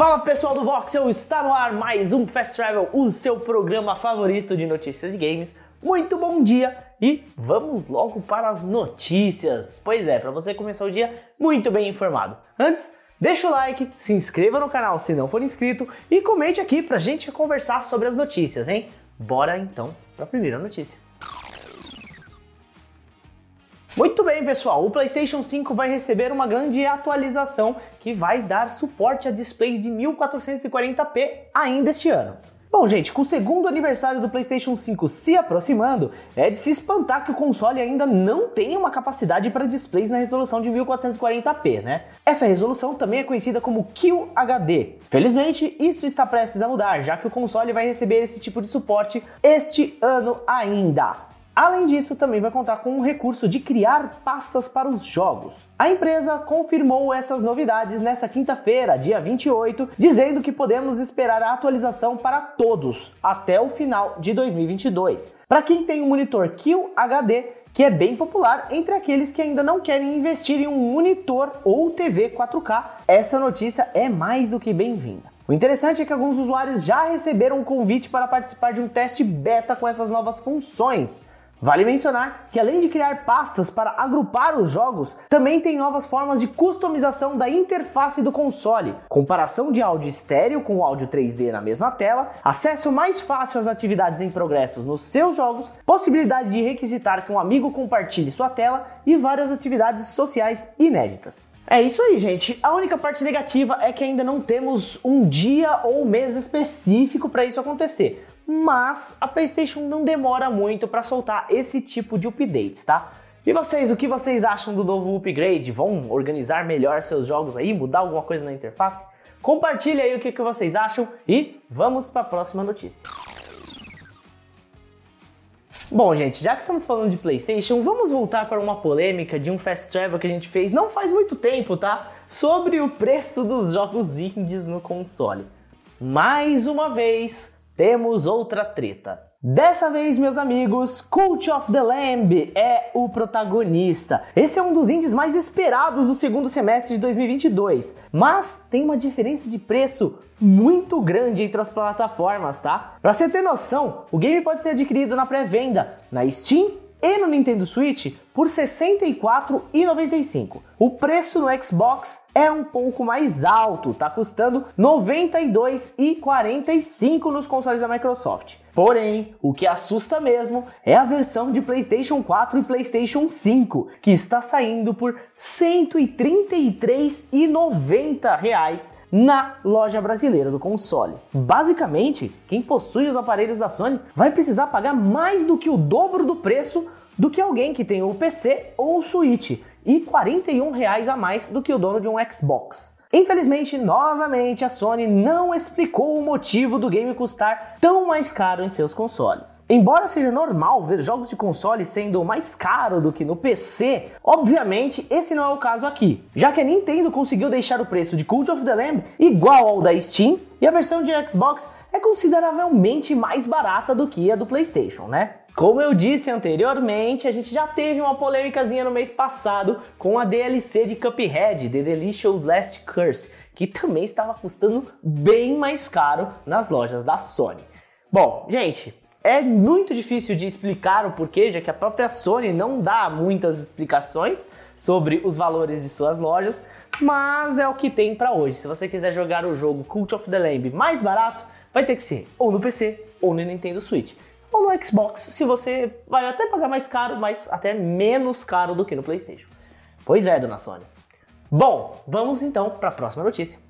Fala pessoal do Voxel, está no ar mais um Fast Travel, o seu programa favorito de notícias de games. Muito bom dia e vamos logo para as notícias. Pois é, para você começar o dia muito bem informado. Antes, deixa o like, se inscreva no canal se não for inscrito e comente aqui pra gente conversar sobre as notícias, hein? Bora então para a primeira notícia. Muito bem, pessoal. O PlayStation 5 vai receber uma grande atualização que vai dar suporte a displays de 1440p ainda este ano. Bom, gente, com o segundo aniversário do PlayStation 5 se aproximando, é de se espantar que o console ainda não tem uma capacidade para displays na resolução de 1440p, né? Essa resolução também é conhecida como QHD. Felizmente, isso está prestes a mudar, já que o console vai receber esse tipo de suporte este ano ainda. Além disso, também vai contar com um recurso de criar pastas para os jogos. A empresa confirmou essas novidades nesta quinta-feira, dia 28, dizendo que podemos esperar a atualização para todos até o final de 2022. Para quem tem um monitor QHD, que é bem popular entre aqueles que ainda não querem investir em um monitor ou TV 4K, essa notícia é mais do que bem-vinda. O interessante é que alguns usuários já receberam um convite para participar de um teste beta com essas novas funções. Vale mencionar que além de criar pastas para agrupar os jogos, também tem novas formas de customização da interface do console, comparação de áudio estéreo com áudio 3D na mesma tela, acesso mais fácil às atividades em progressos nos seus jogos, possibilidade de requisitar que um amigo compartilhe sua tela e várias atividades sociais inéditas. É isso aí, gente. A única parte negativa é que ainda não temos um dia ou mês específico para isso acontecer mas a PlayStation não demora muito para soltar esse tipo de updates, tá? E vocês, o que vocês acham do novo upgrade? Vão organizar melhor seus jogos aí, mudar alguma coisa na interface? Compartilhe aí o que, que vocês acham e vamos para a próxima notícia. Bom, gente, já que estamos falando de PlayStation, vamos voltar para uma polêmica de um fast travel que a gente fez não faz muito tempo, tá? Sobre o preço dos jogos indies no console. Mais uma vez, temos outra treta. Dessa vez, meus amigos, Cult of the Lamb é o protagonista. Esse é um dos indies mais esperados do segundo semestre de 2022, mas tem uma diferença de preço muito grande entre as plataformas, tá? Pra você ter noção, o game pode ser adquirido na pré-venda na Steam e no Nintendo Switch por R$ 64,95. O preço no Xbox é um pouco mais alto, tá custando R$ 92,45 nos consoles da Microsoft. Porém, o que assusta mesmo é a versão de PlayStation 4 e PlayStation 5, que está saindo por R$ 133,90 na loja brasileira do console. Basicamente, quem possui os aparelhos da Sony vai precisar pagar mais do que o dobro do preço do que alguém que tem o PC ou o Switch e 41 reais a mais do que o dono de um Xbox. Infelizmente, novamente, a Sony não explicou o motivo do game custar tão mais caro em seus consoles. Embora seja normal ver jogos de console sendo mais caro do que no PC, obviamente esse não é o caso aqui, já que a Nintendo conseguiu deixar o preço de Cult of the Lamb igual ao da Steam e a versão de Xbox é consideravelmente mais barata do que a do PlayStation, né? Como eu disse anteriormente, a gente já teve uma polêmicazinha no mês passado com a DLC de Cuphead, The Delicious Last Curse, que também estava custando bem mais caro nas lojas da Sony. Bom, gente, é muito difícil de explicar o porquê, já que a própria Sony não dá muitas explicações sobre os valores de suas lojas, mas é o que tem para hoje. Se você quiser jogar o jogo Cult of the Lamb mais barato, vai ter que ser ou no PC ou no Nintendo Switch ou no Xbox, se você vai até pagar mais caro, mas até menos caro do que no PlayStation. Pois é, dona Sony. Bom, vamos então para a próxima notícia.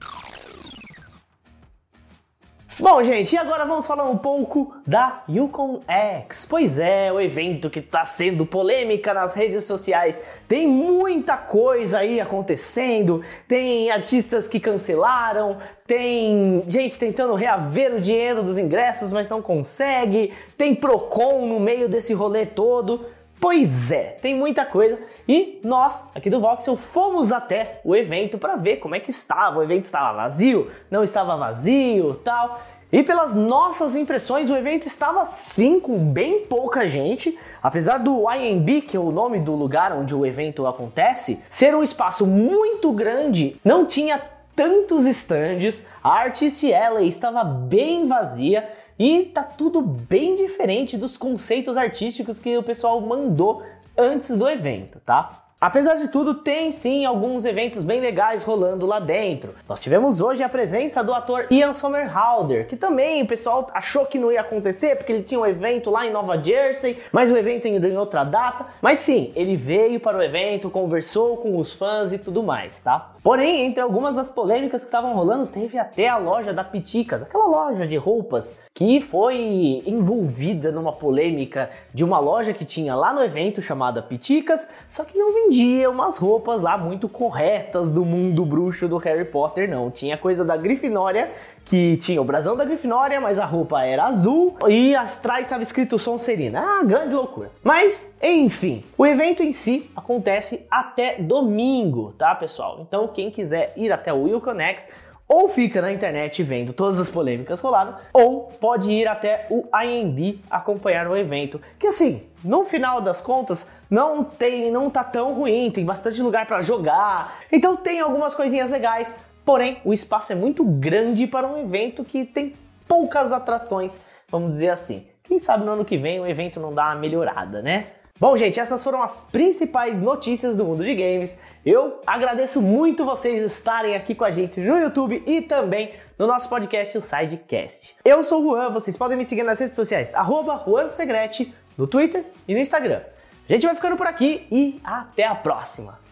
Bom, gente, e agora vamos falar um pouco da Yukon X. Pois é, o evento que está sendo polêmica nas redes sociais. Tem muita coisa aí acontecendo, tem artistas que cancelaram, tem gente tentando reaver o dinheiro dos ingressos, mas não consegue, tem Procon no meio desse rolê todo. Pois é, tem muita coisa e nós aqui do Voxel fomos até o evento para ver como é que estava. O evento estava vazio, não estava vazio, tal. E pelas nossas impressões, o evento estava sim com bem pouca gente, apesar do IMB, que é o nome do lugar onde o evento acontece, ser um espaço muito grande, não tinha tantos estandes, a Artist Alley estava bem vazia e tá tudo bem diferente dos conceitos artísticos que o pessoal mandou antes do evento, tá? Apesar de tudo, tem sim alguns eventos bem legais rolando lá dentro. Nós tivemos hoje a presença do ator Ian Somerhalder, que também o pessoal achou que não ia acontecer porque ele tinha um evento lá em Nova Jersey, mas o evento ainda em outra data. Mas sim, ele veio para o evento, conversou com os fãs e tudo mais, tá? Porém, entre algumas das polêmicas que estavam rolando, teve até a loja da Piticas, aquela loja de roupas que foi envolvida numa polêmica de uma loja que tinha lá no evento chamada Piticas, só que não vendia umas roupas lá muito corretas do mundo bruxo do Harry Potter, não. Tinha coisa da Grifinória, que tinha o brasão da Grifinória, mas a roupa era azul e atrás estava escrito Sonserina. Ah, grande loucura. Mas, enfim, o evento em si acontece até domingo, tá, pessoal? Então, quem quiser ir até o Wilconex, ou fica na internet vendo todas as polêmicas rolando, ou pode ir até o IMB acompanhar o evento. Que assim, no final das contas, não tem, não tá tão ruim, tem bastante lugar para jogar. Então tem algumas coisinhas legais, porém o espaço é muito grande para um evento que tem poucas atrações, vamos dizer assim. Quem sabe no ano que vem o evento não dá uma melhorada, né? Bom, gente, essas foram as principais notícias do mundo de games. Eu agradeço muito vocês estarem aqui com a gente no YouTube e também no nosso podcast, o Sidecast. Eu sou o Juan, vocês podem me seguir nas redes sociais, arroba no Twitter e no Instagram. A gente vai ficando por aqui e até a próxima!